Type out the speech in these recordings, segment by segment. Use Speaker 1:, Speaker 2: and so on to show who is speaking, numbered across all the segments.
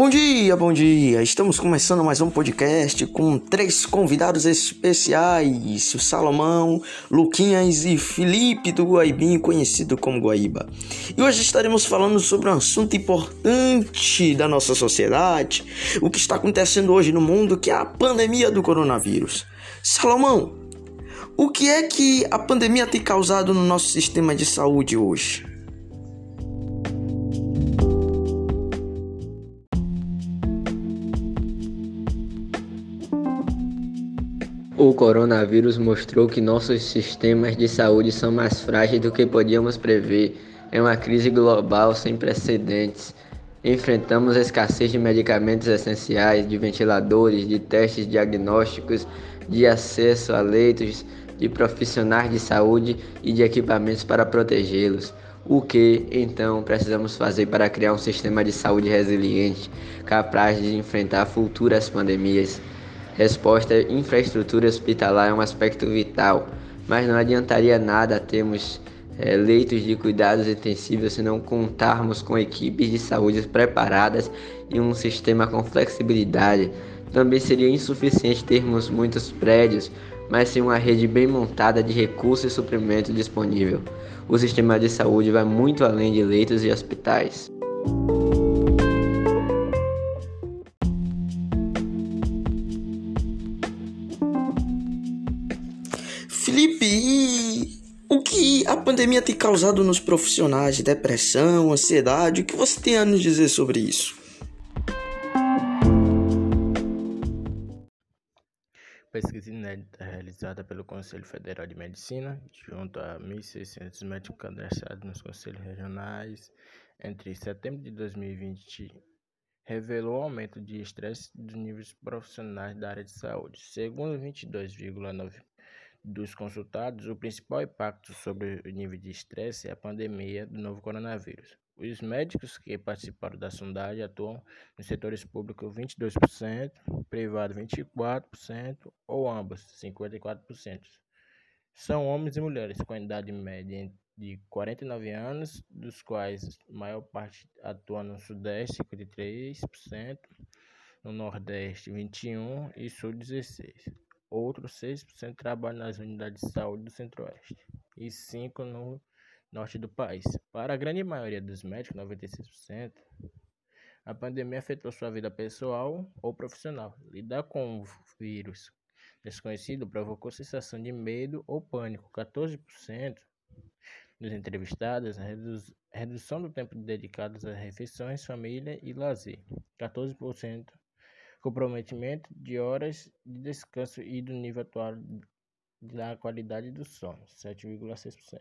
Speaker 1: Bom dia, bom dia! Estamos começando mais um podcast com três convidados especiais: o Salomão, Luquinhas e Felipe do Guaibinho, conhecido como Guaíba. E hoje estaremos falando sobre um assunto importante da nossa sociedade, o que está acontecendo hoje no mundo, que é a pandemia do coronavírus. Salomão, o que é que a pandemia tem causado no nosso sistema de saúde hoje?
Speaker 2: O coronavírus mostrou que nossos sistemas de saúde são mais frágeis do que podíamos prever. É uma crise global sem precedentes. Enfrentamos a escassez de medicamentos essenciais, de ventiladores, de testes diagnósticos, de acesso a leitos, de profissionais de saúde e de equipamentos para protegê-los. O que então precisamos fazer para criar um sistema de saúde resiliente, capaz de enfrentar futuras pandemias? Resposta: infraestrutura hospitalar é um aspecto vital, mas não adiantaria nada termos é, leitos de cuidados intensivos se não contarmos com equipes de saúde preparadas e um sistema com flexibilidade. Também seria insuficiente termos muitos prédios, mas sim uma rede bem montada de recursos e suprimento disponível. O sistema de saúde vai muito além de leitos e hospitais.
Speaker 1: Felipe, e o que a pandemia tem causado nos profissionais? Depressão, ansiedade? O que você tem a nos dizer sobre isso?
Speaker 3: Pesquisa inédita realizada pelo Conselho Federal de Medicina, junto a 1.600 médicos cadastrados nos conselhos regionais, entre setembro de 2020, revelou aumento de estresse dos níveis profissionais da área de saúde. Segundo 22,9% dos consultados, o principal impacto sobre o nível de estresse é a pandemia do novo coronavírus. Os médicos que participaram da sondagem atuam nos setores públicos 22%, privado 24% ou ambos 54%. São homens e mulheres com idade média de 49 anos, dos quais a maior parte atua no Sudeste, 53%, no Nordeste 21% e Sul 16%. Outros 6% trabalham nas unidades de saúde do Centro-Oeste e 5% no norte do país. Para a grande maioria dos médicos, 96%, a pandemia afetou sua vida pessoal ou profissional. Lidar com o vírus desconhecido provocou sensação de medo ou pânico. 14% dos entrevistados, redução do tempo dedicado às refeições, família e lazer. 14% comprometimento de horas de descanso e do nível atual da qualidade do sono, 7,6%.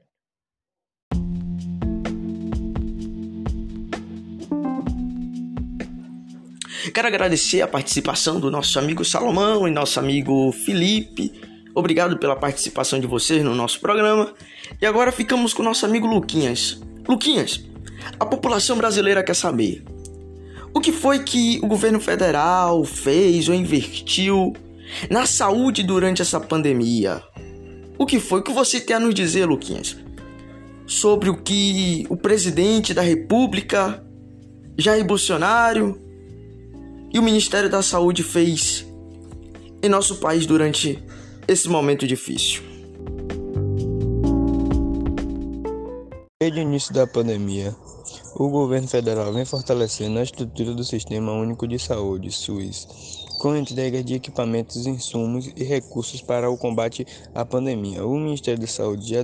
Speaker 1: Quero agradecer a participação do nosso amigo Salomão e nosso amigo Felipe. Obrigado pela participação de vocês no nosso programa. E agora ficamos com o nosso amigo Luquinhas. Luquinhas, a população brasileira quer saber o que foi que o governo federal fez ou investiu na saúde durante essa pandemia? O que foi? Que você tem a nos dizer, Luquinhas? Sobre o que o presidente da República, Jair Bolsonaro e o Ministério da Saúde fez em nosso país durante esse momento difícil.
Speaker 4: Desde o início da pandemia, o governo federal vem fortalecendo a estrutura do Sistema Único de Saúde, SUS, com entrega de equipamentos, insumos e recursos para o combate à pandemia. O Ministério da Saúde já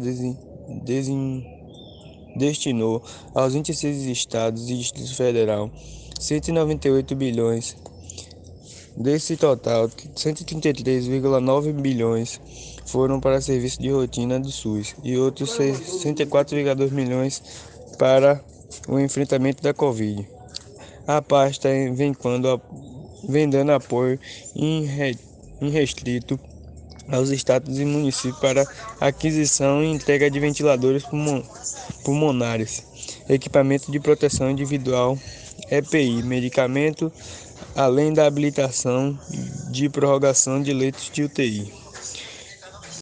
Speaker 4: destinou aos 26 estados e Distrito Federal 198 bilhões. Desse total, 133,9 bilhões foram para serviços de rotina do SUS e outros 64,2 milhões para o enfrentamento da Covid. A pasta vem, quando, vem dando apoio irrestrito aos estados e municípios para aquisição e entrega de ventiladores pulmonares, equipamento de proteção individual, EPI, medicamento, além da habilitação de prorrogação de leitos de UTI.